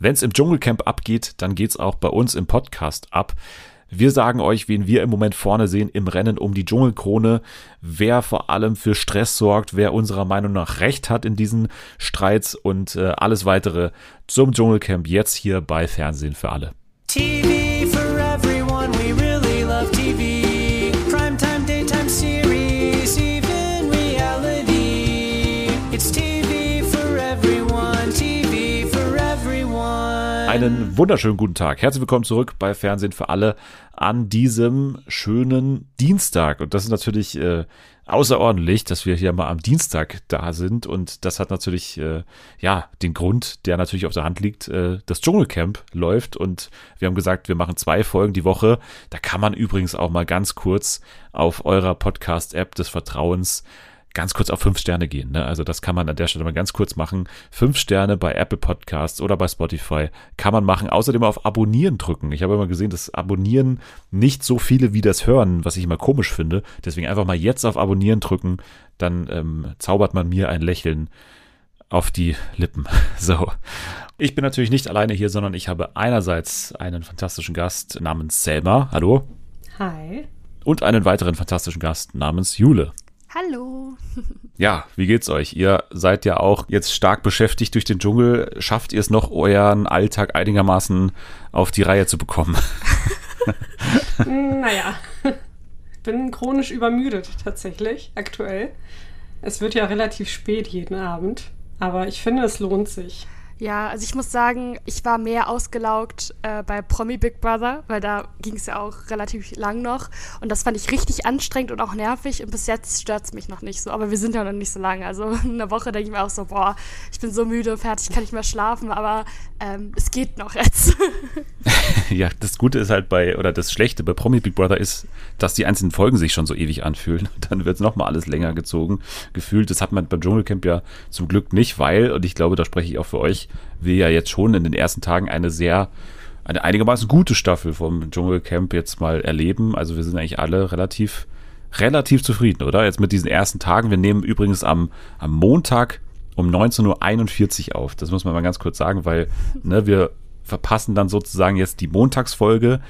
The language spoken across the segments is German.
Wenn es im Dschungelcamp abgeht, dann geht's auch bei uns im Podcast ab. Wir sagen euch, wen wir im Moment vorne sehen im Rennen um die Dschungelkrone, wer vor allem für Stress sorgt, wer unserer Meinung nach recht hat in diesen Streits und äh, alles weitere zum Dschungelcamp jetzt hier bei Fernsehen für alle. TV Einen wunderschönen guten Tag. Herzlich willkommen zurück bei Fernsehen für alle an diesem schönen Dienstag. Und das ist natürlich äh, außerordentlich, dass wir hier mal am Dienstag da sind. Und das hat natürlich, äh, ja, den Grund, der natürlich auf der Hand liegt. Äh, das Dschungelcamp läuft und wir haben gesagt, wir machen zwei Folgen die Woche. Da kann man übrigens auch mal ganz kurz auf eurer Podcast-App des Vertrauens ganz kurz auf fünf Sterne gehen. Ne? Also das kann man an der Stelle mal ganz kurz machen. Fünf Sterne bei Apple Podcasts oder bei Spotify kann man machen. Außerdem auf Abonnieren drücken. Ich habe immer gesehen, dass Abonnieren nicht so viele wie das hören, was ich immer komisch finde. Deswegen einfach mal jetzt auf Abonnieren drücken. Dann ähm, zaubert man mir ein Lächeln auf die Lippen. So. Ich bin natürlich nicht alleine hier, sondern ich habe einerseits einen fantastischen Gast namens Selma. Hallo. Hi. Und einen weiteren fantastischen Gast namens Jule. Hallo. Ja, wie geht's euch? Ihr seid ja auch jetzt stark beschäftigt durch den Dschungel. Schafft ihr es noch, euren Alltag einigermaßen auf die Reihe zu bekommen? naja, bin chronisch übermüdet tatsächlich, aktuell. Es wird ja relativ spät jeden Abend, aber ich finde, es lohnt sich. Ja, also ich muss sagen, ich war mehr ausgelaugt äh, bei Promi Big Brother, weil da ging es ja auch relativ lang noch. Und das fand ich richtig anstrengend und auch nervig. Und bis jetzt stört es mich noch nicht so. Aber wir sind ja noch nicht so lange. Also in einer Woche denke ich mir auch so, boah, ich bin so müde, fertig, kann nicht mehr schlafen. Aber ähm, es geht noch jetzt. ja, das Gute ist halt bei, oder das Schlechte bei Promi Big Brother ist, dass die einzelnen Folgen sich schon so ewig anfühlen. Dann wird es nochmal alles länger gezogen, gefühlt. Das hat man beim Dschungelcamp ja zum Glück nicht, weil, und ich glaube, da spreche ich auch für euch, wir ja jetzt schon in den ersten Tagen eine sehr, eine einigermaßen gute Staffel vom Dschungelcamp jetzt mal erleben. Also wir sind eigentlich alle relativ, relativ zufrieden, oder? Jetzt mit diesen ersten Tagen. Wir nehmen übrigens am, am Montag um 19.41 Uhr auf. Das muss man mal ganz kurz sagen, weil ne, wir verpassen dann sozusagen jetzt die Montagsfolge.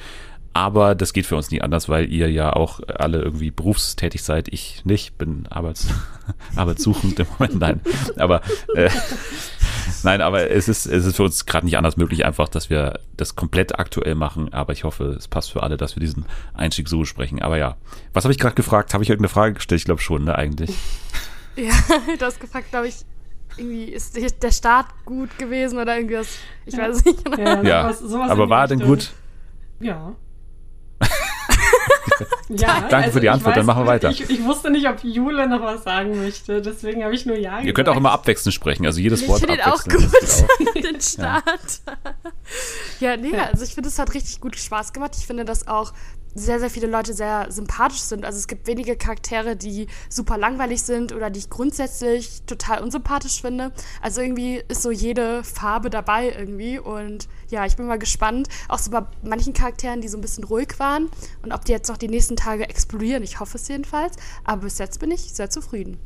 Aber das geht für uns nie anders, weil ihr ja auch alle irgendwie berufstätig seid. Ich nicht, bin arbeits arbeitssuchend im Moment. Nein, aber äh, nein, aber es ist es ist für uns gerade nicht anders möglich, einfach, dass wir das komplett aktuell machen. Aber ich hoffe, es passt für alle, dass wir diesen Einstieg so besprechen. Aber ja, was habe ich gerade gefragt? Habe ich irgendeine Frage gestellt? Ich glaube schon, ne, eigentlich. Ja, du hast gefragt, glaube ich, irgendwie ist der Start gut gewesen oder irgendwas. Ich weiß es nicht. Ja, ja. Sowas, sowas aber war er denn gut? Ja. ja, Danke also für die Antwort, weiß, dann machen wir weiter. Ich, ich, wusste nicht, ob Jule noch was sagen möchte, deswegen habe ich nur Ja gesagt. Ihr könnt auch immer abwechselnd sprechen, also jedes ich Wort abwechselnd. Ich finde auch gut, den Start. Ja, ja nee, ja. also ich finde, es hat richtig gut Spaß gemacht. Ich finde, dass auch sehr, sehr viele Leute sehr sympathisch sind. Also es gibt wenige Charaktere, die super langweilig sind oder die ich grundsätzlich total unsympathisch finde. Also irgendwie ist so jede Farbe dabei irgendwie. Und ja, ich bin mal gespannt, auch so bei manchen Charakteren, die so ein bisschen ruhig waren und ob die jetzt noch die nächsten Tage explodieren. Ich hoffe es jedenfalls. Aber bis jetzt bin ich sehr zufrieden.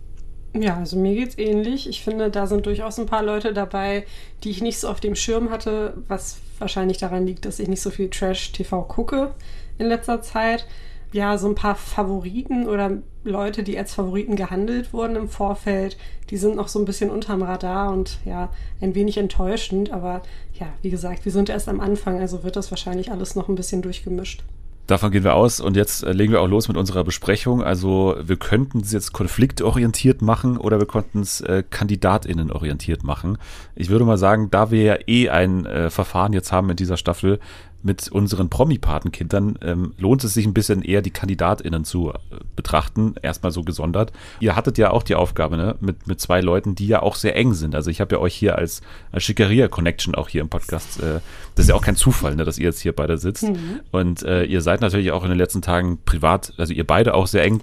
Ja, also mir geht's ähnlich. Ich finde, da sind durchaus ein paar Leute dabei, die ich nicht so auf dem Schirm hatte, was wahrscheinlich daran liegt, dass ich nicht so viel Trash-TV gucke in letzter Zeit. Ja, so ein paar Favoriten oder Leute, die als Favoriten gehandelt wurden im Vorfeld, die sind noch so ein bisschen unterm Radar und ja, ein wenig enttäuschend. Aber ja, wie gesagt, wir sind erst am Anfang, also wird das wahrscheinlich alles noch ein bisschen durchgemischt. Davon gehen wir aus und jetzt äh, legen wir auch los mit unserer Besprechung. Also wir könnten es jetzt konfliktorientiert machen oder wir konnten es äh, Kandidatinnen orientiert machen. Ich würde mal sagen, da wir ja eh ein äh, Verfahren jetzt haben in dieser Staffel, mit unseren Promi-Patenkindern ähm, lohnt es sich ein bisschen eher die KandidatInnen zu äh, betrachten, erstmal so gesondert. Ihr hattet ja auch die Aufgabe, ne, mit, mit zwei Leuten, die ja auch sehr eng sind. Also ich habe ja euch hier als, als Schickeria-Connection auch hier im Podcast, äh, das ist ja auch kein Zufall, ne, dass ihr jetzt hier beide sitzt. Mhm. Und äh, ihr seid natürlich auch in den letzten Tagen privat, also ihr beide auch sehr eng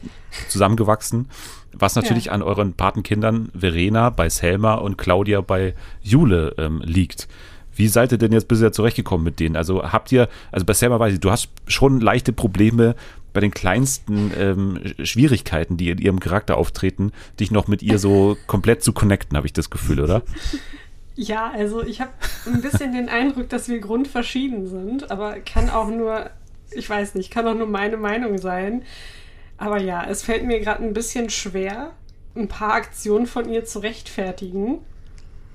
zusammengewachsen. Was natürlich ja. an euren Patenkindern Verena bei Selma und Claudia bei Jule ähm, liegt. Wie seid ihr denn jetzt bisher zurechtgekommen mit denen? Also habt ihr, also bei Selma weiß ich, du hast schon leichte Probleme bei den kleinsten ähm, Schwierigkeiten, die in ihrem Charakter auftreten, dich noch mit ihr so komplett zu connecten, habe ich das Gefühl, oder? Ja, also ich habe ein bisschen den Eindruck, dass wir grundverschieden sind, aber kann auch nur, ich weiß nicht, kann auch nur meine Meinung sein. Aber ja, es fällt mir gerade ein bisschen schwer, ein paar Aktionen von ihr zu rechtfertigen.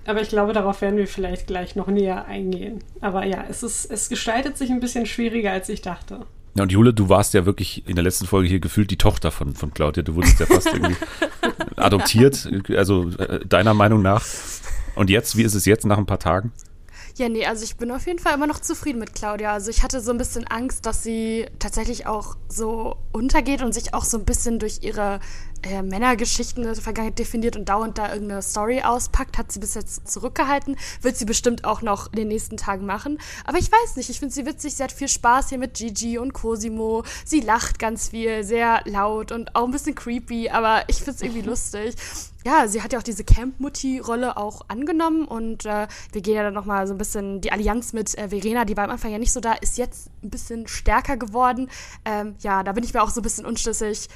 Aber ich glaube, darauf werden wir vielleicht gleich noch näher eingehen. Aber ja, es, ist, es gestaltet sich ein bisschen schwieriger, als ich dachte. Ja, und Jule, du warst ja wirklich in der letzten Folge hier gefühlt die Tochter von, von Claudia. Du wurdest ja fast irgendwie adoptiert, also äh, deiner Meinung nach. Und jetzt, wie ist es jetzt nach ein paar Tagen? Ja, nee, also ich bin auf jeden Fall immer noch zufrieden mit Claudia. Also ich hatte so ein bisschen Angst, dass sie tatsächlich auch so untergeht und sich auch so ein bisschen durch ihre äh, Männergeschichten der Vergangenheit definiert und dauernd da irgendeine Story auspackt. Hat sie bis jetzt zurückgehalten. Wird sie bestimmt auch noch in den nächsten Tagen machen. Aber ich weiß nicht, ich finde sie witzig. Sie hat viel Spaß hier mit Gigi und Cosimo. Sie lacht ganz viel, sehr laut und auch ein bisschen creepy, aber ich finde es irgendwie lustig ja, sie hat ja auch diese Camp-Mutti-Rolle auch angenommen und äh, wir gehen ja dann nochmal so ein bisschen die Allianz mit äh, Verena, die war am Anfang ja nicht so da, ist jetzt ein bisschen stärker geworden. Ähm, ja, da bin ich mir auch so ein bisschen unschlüssig,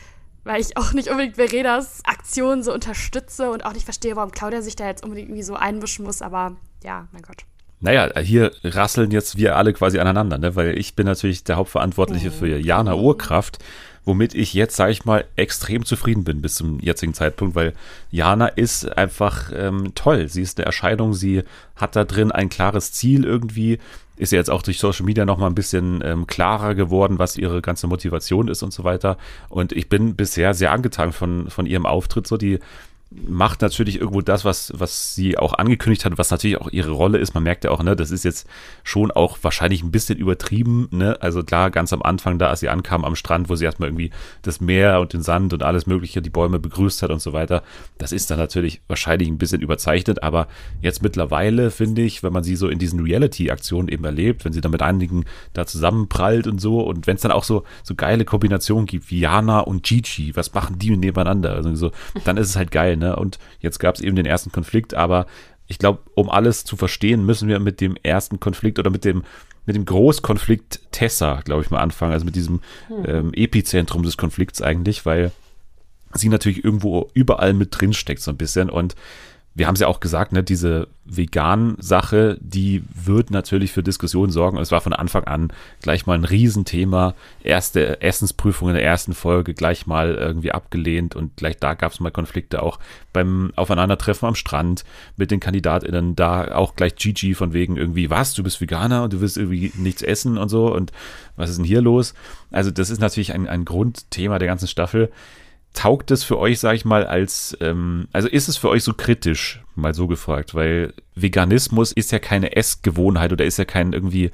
weil ich auch nicht unbedingt Verenas Aktion so unterstütze und auch nicht verstehe, warum Claudia sich da jetzt unbedingt irgendwie so einmischen muss, aber ja, mein Gott. Naja, hier rasseln jetzt wir alle quasi aneinander, ne? weil ich bin natürlich der Hauptverantwortliche mhm. für Jana Urkraft womit ich jetzt, sage ich mal, extrem zufrieden bin bis zum jetzigen Zeitpunkt, weil Jana ist einfach ähm, toll. Sie ist eine Erscheinung, sie hat da drin ein klares Ziel irgendwie, ist ja jetzt auch durch Social Media nochmal ein bisschen ähm, klarer geworden, was ihre ganze Motivation ist und so weiter. Und ich bin bisher sehr angetan von, von ihrem Auftritt. So, die macht natürlich irgendwo das, was, was sie auch angekündigt hat, was natürlich auch ihre Rolle ist. Man merkt ja auch, ne, das ist jetzt schon auch wahrscheinlich ein bisschen übertrieben, ne? Also klar, ganz am Anfang, da als sie ankam am Strand, wo sie erstmal irgendwie das Meer und den Sand und alles Mögliche, die Bäume begrüßt hat und so weiter, das ist dann natürlich wahrscheinlich ein bisschen überzeichnet, aber jetzt mittlerweile finde ich, wenn man sie so in diesen Reality-Aktionen eben erlebt, wenn sie dann mit einigen da zusammenprallt und so und wenn es dann auch so, so geile Kombinationen gibt, wie Jana und Gigi, was machen die nebeneinander? Also so, dann ist es halt geil, Ne? Und jetzt gab es eben den ersten Konflikt, aber ich glaube, um alles zu verstehen, müssen wir mit dem ersten Konflikt oder mit dem mit dem Großkonflikt Tessa, glaube ich mal, anfangen, also mit diesem hm. ähm, Epizentrum des Konflikts eigentlich, weil sie natürlich irgendwo überall mit drin steckt so ein bisschen und wir haben es ja auch gesagt, ne, diese Vegan-Sache, die wird natürlich für Diskussionen sorgen. es war von Anfang an gleich mal ein Riesenthema. Erste Essensprüfung in der ersten Folge gleich mal irgendwie abgelehnt und gleich da gab es mal Konflikte auch beim Aufeinandertreffen am Strand mit den KandidatInnen. Da auch gleich Gigi von wegen irgendwie, was, du bist Veganer und du willst irgendwie nichts essen und so und was ist denn hier los? Also das ist natürlich ein, ein Grundthema der ganzen Staffel taugt es für euch, sag ich mal, als, ähm, also ist es für euch so kritisch, mal so gefragt, weil Veganismus ist ja keine Essgewohnheit oder ist ja kein irgendwie,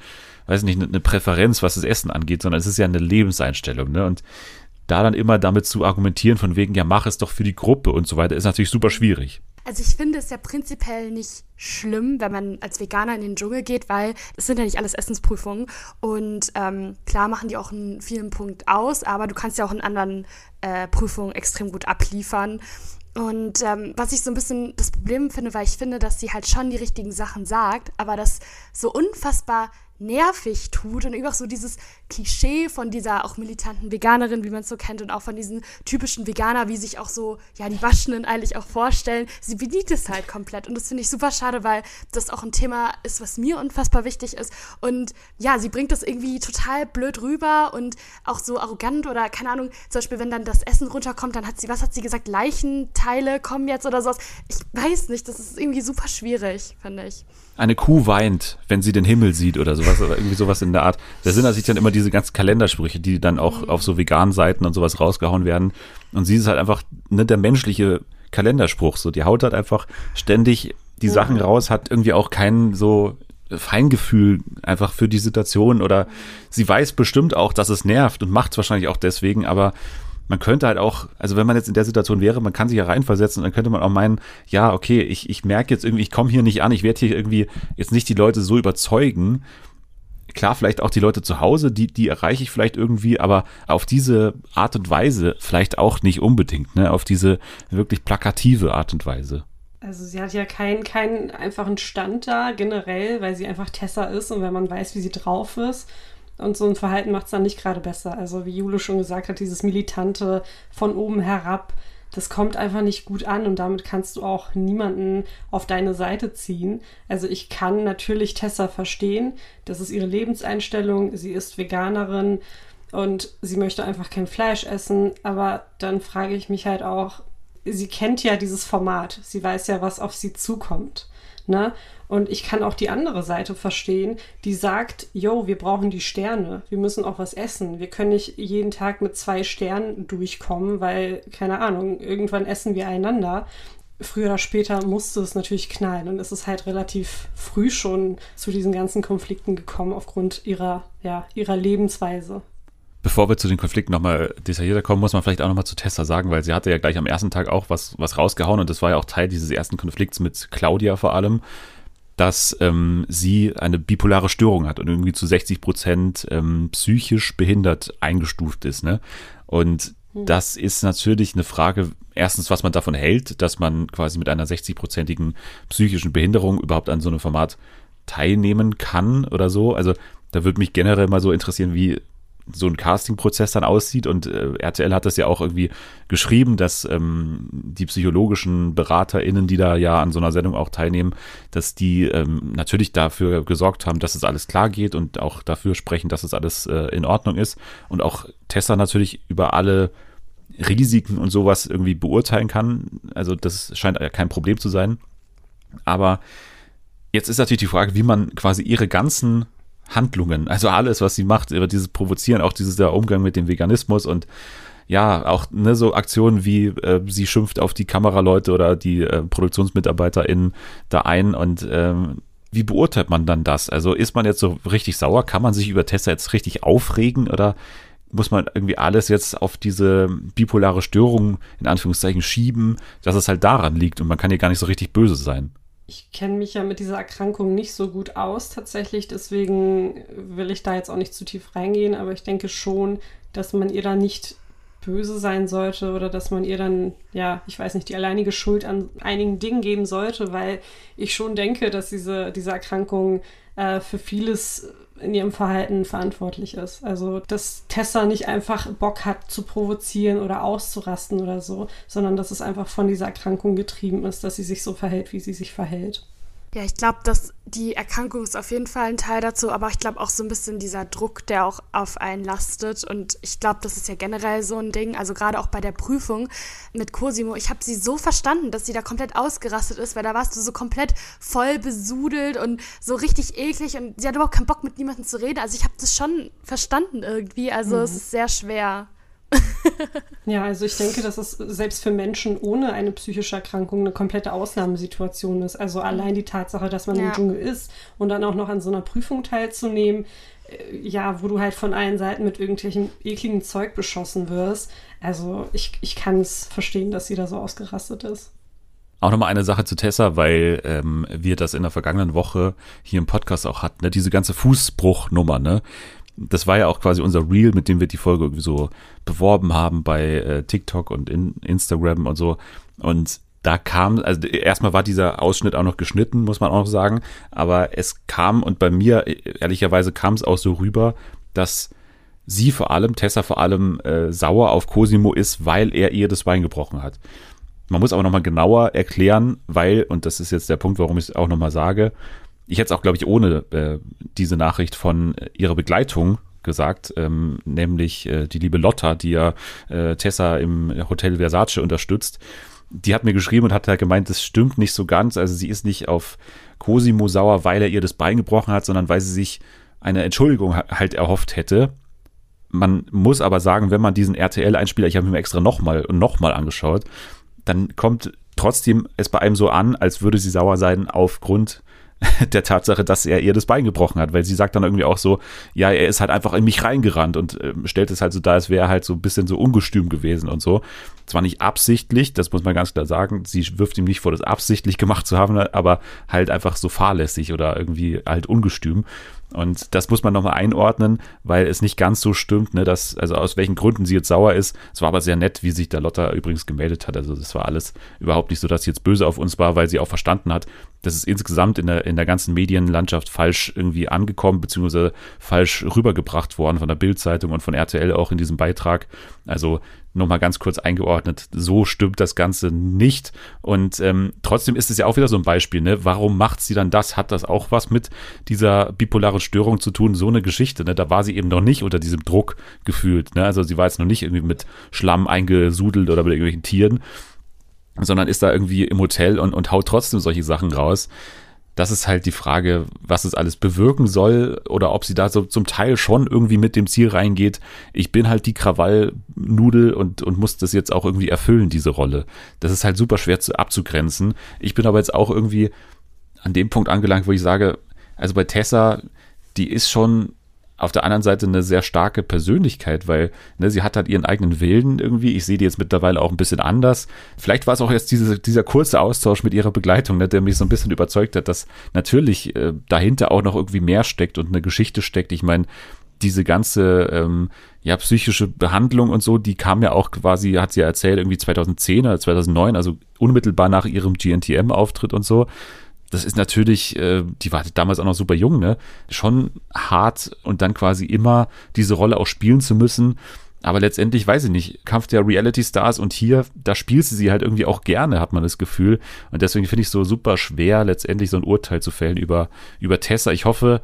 weiß nicht, eine Präferenz, was das Essen angeht, sondern es ist ja eine Lebenseinstellung, ne? Und da dann immer damit zu argumentieren, von wegen, ja, mach es doch für die Gruppe und so weiter, ist natürlich super schwierig. Also ich finde es ja prinzipiell nicht schlimm, wenn man als Veganer in den Dschungel geht, weil es sind ja nicht alles Essensprüfungen. Und ähm, klar machen die auch einen vielen Punkt aus, aber du kannst ja auch in anderen äh, Prüfungen extrem gut abliefern. Und ähm, was ich so ein bisschen das Problem finde, weil ich finde, dass sie halt schon die richtigen Sachen sagt, aber das so unfassbar nervig tut und auch so dieses Klischee von dieser auch militanten Veganerin, wie man es so kennt und auch von diesen typischen Veganer, wie sich auch so, ja, die Waschenden eigentlich auch vorstellen. Sie bedient es halt komplett und das finde ich super schade, weil das auch ein Thema ist, was mir unfassbar wichtig ist und ja, sie bringt das irgendwie total blöd rüber und auch so arrogant oder keine Ahnung, zum Beispiel, wenn dann das Essen runterkommt, dann hat sie, was hat sie gesagt, Leichenteile kommen jetzt oder sowas. Ich weiß nicht, das ist irgendwie super schwierig, finde ich eine Kuh weint, wenn sie den Himmel sieht oder sowas, oder irgendwie sowas in der Art. Da sind natürlich dann immer diese ganzen Kalendersprüche, die dann auch mhm. auf so veganen Seiten und sowas rausgehauen werden. Und sie ist halt einfach ne, der menschliche Kalenderspruch. So, die haut halt einfach ständig die Sachen raus, hat irgendwie auch kein so Feingefühl einfach für die Situation oder sie weiß bestimmt auch, dass es nervt und macht es wahrscheinlich auch deswegen, aber man könnte halt auch, also wenn man jetzt in der Situation wäre, man kann sich ja reinversetzen und dann könnte man auch meinen, ja, okay, ich, ich merke jetzt irgendwie, ich komme hier nicht an, ich werde hier irgendwie jetzt nicht die Leute so überzeugen. Klar, vielleicht auch die Leute zu Hause, die, die erreiche ich vielleicht irgendwie, aber auf diese Art und Weise vielleicht auch nicht unbedingt, ne? Auf diese wirklich plakative Art und Weise. Also sie hat ja keinen keinen einfachen Stand da generell, weil sie einfach Tessa ist und wenn man weiß, wie sie drauf ist und so ein Verhalten macht es dann nicht gerade besser. Also wie Jule schon gesagt hat, dieses militante von oben herab, das kommt einfach nicht gut an und damit kannst du auch niemanden auf deine Seite ziehen. Also ich kann natürlich Tessa verstehen, das ist ihre Lebenseinstellung, sie ist Veganerin und sie möchte einfach kein Fleisch essen, aber dann frage ich mich halt auch, sie kennt ja dieses Format, sie weiß ja, was auf sie zukommt. Ne? Und ich kann auch die andere Seite verstehen, die sagt, yo, wir brauchen die Sterne, wir müssen auch was essen. Wir können nicht jeden Tag mit zwei Sternen durchkommen, weil, keine Ahnung, irgendwann essen wir einander. Früher oder später musste es natürlich knallen und es ist halt relativ früh schon zu diesen ganzen Konflikten gekommen aufgrund ihrer, ja, ihrer Lebensweise. Bevor wir zu den Konflikten nochmal detaillierter kommen, muss man vielleicht auch nochmal zu Tessa sagen, weil sie hatte ja gleich am ersten Tag auch was, was rausgehauen und das war ja auch Teil dieses ersten Konflikts mit Claudia vor allem, dass ähm, sie eine bipolare Störung hat und irgendwie zu 60 Prozent ähm, psychisch behindert eingestuft ist. Ne? Und hm. das ist natürlich eine Frage, erstens, was man davon hält, dass man quasi mit einer 60-prozentigen psychischen Behinderung überhaupt an so einem Format teilnehmen kann oder so. Also da würde mich generell mal so interessieren, wie so ein Casting-Prozess dann aussieht. Und äh, RTL hat das ja auch irgendwie geschrieben, dass ähm, die psychologischen BeraterInnen, die da ja an so einer Sendung auch teilnehmen, dass die ähm, natürlich dafür gesorgt haben, dass es alles klar geht und auch dafür sprechen, dass es alles äh, in Ordnung ist. Und auch Tessa natürlich über alle Risiken und sowas irgendwie beurteilen kann. Also das scheint ja kein Problem zu sein. Aber jetzt ist natürlich die Frage, wie man quasi ihre ganzen Handlungen, also alles, was sie macht, über dieses Provozieren, auch dieses der Umgang mit dem Veganismus und ja, auch ne, so Aktionen wie äh, sie schimpft auf die Kameraleute oder die äh, ProduktionsmitarbeiterInnen da ein und ähm, wie beurteilt man dann das? Also ist man jetzt so richtig sauer? Kann man sich über Tessa jetzt richtig aufregen oder muss man irgendwie alles jetzt auf diese bipolare Störung in Anführungszeichen schieben, dass es halt daran liegt und man kann hier gar nicht so richtig böse sein? Ich kenne mich ja mit dieser Erkrankung nicht so gut aus tatsächlich, deswegen will ich da jetzt auch nicht zu tief reingehen, aber ich denke schon, dass man ihr da nicht böse sein sollte oder dass man ihr dann, ja, ich weiß nicht, die alleinige Schuld an einigen Dingen geben sollte, weil ich schon denke, dass diese, diese Erkrankung äh, für vieles in ihrem Verhalten verantwortlich ist. Also, dass Tessa nicht einfach Bock hat zu provozieren oder auszurasten oder so, sondern dass es einfach von dieser Erkrankung getrieben ist, dass sie sich so verhält, wie sie sich verhält. Ja, ich glaube, dass die Erkrankung ist auf jeden Fall ein Teil dazu, aber ich glaube auch so ein bisschen dieser Druck, der auch auf einen lastet. Und ich glaube, das ist ja generell so ein Ding. Also gerade auch bei der Prüfung mit Cosimo, ich habe sie so verstanden, dass sie da komplett ausgerastet ist, weil da warst du so komplett voll besudelt und so richtig eklig und sie hat überhaupt keinen Bock mit niemandem zu reden. Also ich habe das schon verstanden irgendwie. Also mhm. es ist sehr schwer. Ja, also ich denke, dass es selbst für Menschen ohne eine psychische Erkrankung eine komplette Ausnahmesituation ist. Also allein die Tatsache, dass man ja. im Dschungel ist und dann auch noch an so einer Prüfung teilzunehmen, äh, ja, wo du halt von allen Seiten mit irgendwelchem ekligen Zeug beschossen wirst. Also ich, ich kann es verstehen, dass sie da so ausgerastet ist. Auch nochmal eine Sache zu Tessa, weil ähm, wir das in der vergangenen Woche hier im Podcast auch hatten, ne? diese ganze Fußbruchnummer, ne? Das war ja auch quasi unser Reel, mit dem wir die Folge irgendwie so beworben haben bei äh, TikTok und in Instagram und so. Und da kam, also erstmal war dieser Ausschnitt auch noch geschnitten, muss man auch noch sagen, aber es kam und bei mir, ehrlicherweise kam es auch so rüber, dass sie vor allem, Tessa vor allem äh, sauer auf Cosimo ist, weil er ihr das Bein gebrochen hat. Man muss aber nochmal genauer erklären, weil, und das ist jetzt der Punkt, warum ich es auch nochmal sage, ich hätte es auch, glaube ich, ohne äh, diese Nachricht von äh, ihrer Begleitung gesagt, ähm, nämlich äh, die liebe Lotta, die ja äh, Tessa im Hotel Versace unterstützt. Die hat mir geschrieben und hat halt gemeint, das stimmt nicht so ganz. Also sie ist nicht auf Cosimo sauer, weil er ihr das Bein gebrochen hat, sondern weil sie sich eine Entschuldigung halt erhofft hätte. Man muss aber sagen, wenn man diesen RTL-Einspieler, ich habe mir extra nochmal und nochmal angeschaut, dann kommt trotzdem es bei einem so an, als würde sie sauer sein aufgrund der Tatsache, dass er ihr das Bein gebrochen hat, weil sie sagt dann irgendwie auch so, ja, er ist halt einfach in mich reingerannt und äh, stellt es halt so dar, als wäre er halt so ein bisschen so ungestüm gewesen und so. Zwar nicht absichtlich, das muss man ganz klar sagen, sie wirft ihm nicht vor, das absichtlich gemacht zu haben, aber halt einfach so fahrlässig oder irgendwie halt ungestüm. Und das muss man nochmal einordnen, weil es nicht ganz so stimmt, ne, dass, also aus welchen Gründen sie jetzt sauer ist. Es war aber sehr nett, wie sich da Lotta übrigens gemeldet hat. Also das war alles überhaupt nicht so, dass sie jetzt böse auf uns war, weil sie auch verstanden hat, dass es insgesamt in der, in der ganzen Medienlandschaft falsch irgendwie angekommen, beziehungsweise falsch rübergebracht worden von der Bildzeitung und von RTL auch in diesem Beitrag. Also nochmal ganz kurz eingeordnet. So stimmt das Ganze nicht. Und ähm, trotzdem ist es ja auch wieder so ein Beispiel, ne? Warum macht sie dann das? Hat das auch was mit dieser bipolaren Störung zu tun? So eine Geschichte, ne? Da war sie eben noch nicht unter diesem Druck gefühlt. Ne? Also sie war jetzt noch nicht irgendwie mit Schlamm eingesudelt oder mit irgendwelchen Tieren, sondern ist da irgendwie im Hotel und, und haut trotzdem solche Sachen raus das ist halt die Frage, was es alles bewirken soll oder ob sie da so zum Teil schon irgendwie mit dem Ziel reingeht. Ich bin halt die Krawallnudel und, und muss das jetzt auch irgendwie erfüllen, diese Rolle. Das ist halt super schwer zu, abzugrenzen. Ich bin aber jetzt auch irgendwie an dem Punkt angelangt, wo ich sage, also bei Tessa, die ist schon auf der anderen Seite eine sehr starke Persönlichkeit, weil ne, sie hat halt ihren eigenen Willen irgendwie. Ich sehe die jetzt mittlerweile auch ein bisschen anders. Vielleicht war es auch jetzt diese, dieser kurze Austausch mit ihrer Begleitung, ne, der mich so ein bisschen überzeugt hat, dass natürlich äh, dahinter auch noch irgendwie mehr steckt und eine Geschichte steckt. Ich meine, diese ganze ähm, ja psychische Behandlung und so, die kam ja auch quasi, hat sie ja erzählt, irgendwie 2010 oder 2009, also unmittelbar nach ihrem GNTM-Auftritt und so das ist natürlich, äh, die war damals auch noch super jung, ne? Schon hart und dann quasi immer diese Rolle auch spielen zu müssen. Aber letztendlich, weiß ich nicht, Kampf der Reality Stars und hier, da spielt sie sie halt irgendwie auch gerne, hat man das Gefühl. Und deswegen finde ich es so super schwer, letztendlich so ein Urteil zu fällen über, über Tessa. Ich hoffe,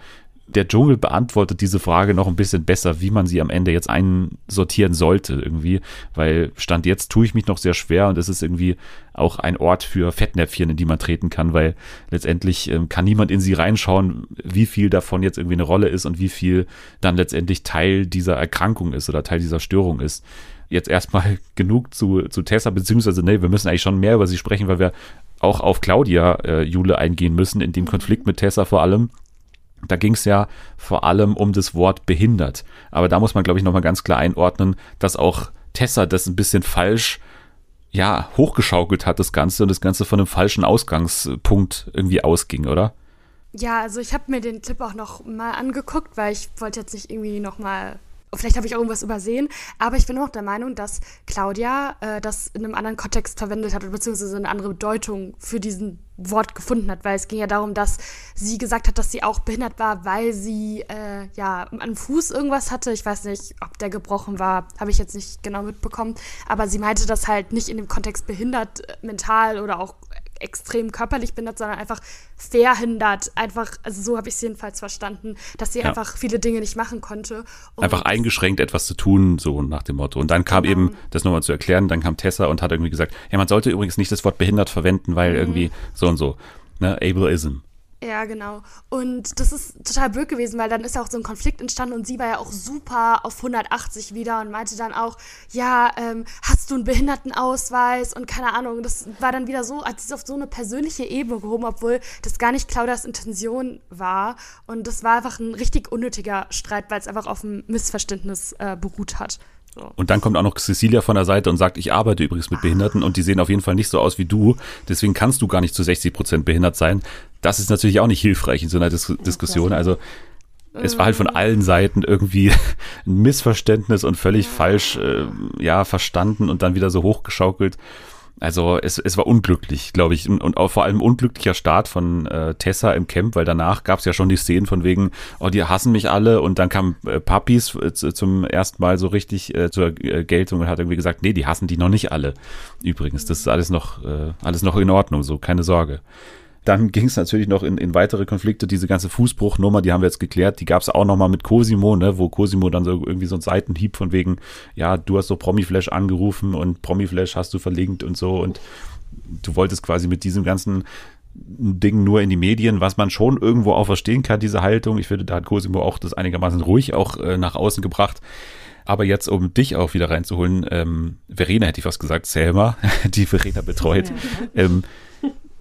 der Dschungel beantwortet diese Frage noch ein bisschen besser, wie man sie am Ende jetzt einsortieren sollte irgendwie, weil Stand jetzt tue ich mich noch sehr schwer und es ist irgendwie auch ein Ort für Fettnäpfchen, in die man treten kann, weil letztendlich ähm, kann niemand in sie reinschauen, wie viel davon jetzt irgendwie eine Rolle ist und wie viel dann letztendlich Teil dieser Erkrankung ist oder Teil dieser Störung ist. Jetzt erstmal genug zu, zu Tessa, beziehungsweise nee, wir müssen eigentlich schon mehr über sie sprechen, weil wir auch auf Claudia äh, Jule eingehen müssen, in dem Konflikt mit Tessa vor allem. Da ging es ja vor allem um das Wort behindert. Aber da muss man, glaube ich, nochmal ganz klar einordnen, dass auch Tessa das ein bisschen falsch ja, hochgeschaukelt hat, das Ganze, und das Ganze von einem falschen Ausgangspunkt irgendwie ausging, oder? Ja, also ich habe mir den Clip auch noch mal angeguckt, weil ich wollte jetzt nicht irgendwie noch mal Vielleicht habe ich irgendwas übersehen, aber ich bin auch der Meinung, dass Claudia äh, das in einem anderen Kontext verwendet hat, beziehungsweise eine andere Bedeutung für diesen Wort gefunden hat, weil es ging ja darum, dass sie gesagt hat, dass sie auch behindert war, weil sie äh, ja am Fuß irgendwas hatte. Ich weiß nicht, ob der gebrochen war, habe ich jetzt nicht genau mitbekommen, aber sie meinte das halt nicht in dem Kontext behindert, äh, mental oder auch extrem körperlich behindert, sondern einfach verhindert. Einfach, also so habe ich es jedenfalls verstanden, dass sie ja. einfach viele Dinge nicht machen konnte. Und einfach eingeschränkt etwas zu tun, so nach dem Motto. Und dann kam genau. eben, das nochmal zu erklären, dann kam Tessa und hat irgendwie gesagt, ja, man sollte übrigens nicht das Wort behindert verwenden, weil mhm. irgendwie so und so. Ne, Ableism. Ja, genau. Und das ist total blöd gewesen, weil dann ist ja auch so ein Konflikt entstanden und sie war ja auch super auf 180 wieder und meinte dann auch, ja, ähm, hast du einen Behindertenausweis und keine Ahnung. Das war dann wieder so, als sie auf so eine persönliche Ebene gehoben, obwohl das gar nicht Claudias Intention war. Und das war einfach ein richtig unnötiger Streit, weil es einfach auf einem Missverständnis äh, beruht hat. Und dann kommt auch noch Cecilia von der Seite und sagt, ich arbeite übrigens mit Behinderten und die sehen auf jeden Fall nicht so aus wie du. Deswegen kannst du gar nicht zu 60 Prozent behindert sein. Das ist natürlich auch nicht hilfreich in so einer Dis Diskussion. Also es war halt von allen Seiten irgendwie ein Missverständnis und völlig falsch äh, ja verstanden und dann wieder so hochgeschaukelt. Also es, es war unglücklich, glaube ich, und auch vor allem unglücklicher Start von äh, Tessa im Camp, weil danach gab es ja schon die Szenen von wegen, oh, die hassen mich alle und dann kam äh, Puppies äh, zum ersten Mal so richtig äh, zur äh, Geltung und hat irgendwie gesagt, nee, die hassen die noch nicht alle. Übrigens, das ist alles noch, äh, alles noch in Ordnung, so keine Sorge. Dann ging es natürlich noch in, in weitere Konflikte. Diese ganze Fußbruchnummer, die haben wir jetzt geklärt. Die gab es auch noch mal mit Cosimo, ne, wo Cosimo dann so irgendwie so ein Seitenhieb von wegen, ja, du hast so Promiflash angerufen und Promiflash hast du verlinkt und so und du wolltest quasi mit diesem ganzen Ding nur in die Medien, was man schon irgendwo auch verstehen kann, diese Haltung. Ich finde, da hat Cosimo auch das einigermaßen ruhig auch äh, nach außen gebracht. Aber jetzt, um dich auch wieder reinzuholen, ähm, Verena hätte ich was gesagt, Selma, die Verena betreut. Ja. Ähm,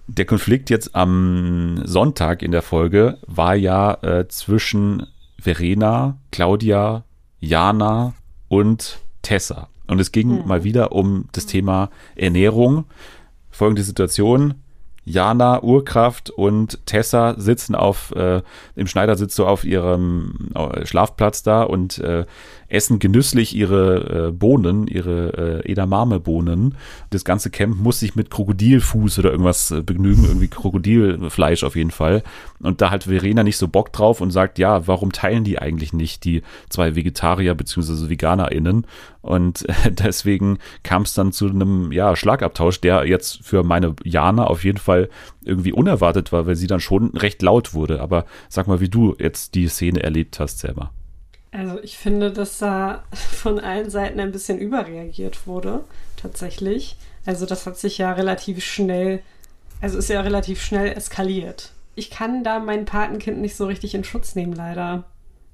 der Konflikt jetzt am Sonntag in der Folge war ja äh, zwischen Verena, Claudia, Jana und Tessa. Und es ging mhm. mal wieder um das Thema Ernährung. Folgende Situation. Jana, Urkraft und Tessa sitzen auf, äh, im Schneidersitz so auf ihrem äh, Schlafplatz da und äh, essen genüsslich ihre äh, Bohnen, ihre äh, Edamame-Bohnen. Das ganze Camp muss sich mit Krokodilfuß oder irgendwas äh, begnügen, irgendwie Krokodilfleisch auf jeden Fall. Und da hat Verena nicht so Bock drauf und sagt, ja, warum teilen die eigentlich nicht, die zwei Vegetarier bzw. VeganerInnen? Und deswegen kam es dann zu einem ja, Schlagabtausch, der jetzt für meine Jana auf jeden Fall irgendwie unerwartet war, weil sie dann schon recht laut wurde. Aber sag mal, wie du jetzt die Szene erlebt hast selber. Also ich finde, dass da von allen Seiten ein bisschen überreagiert wurde, tatsächlich. Also das hat sich ja relativ schnell, also ist ja relativ schnell eskaliert. Ich kann da mein Patenkind nicht so richtig in Schutz nehmen, leider,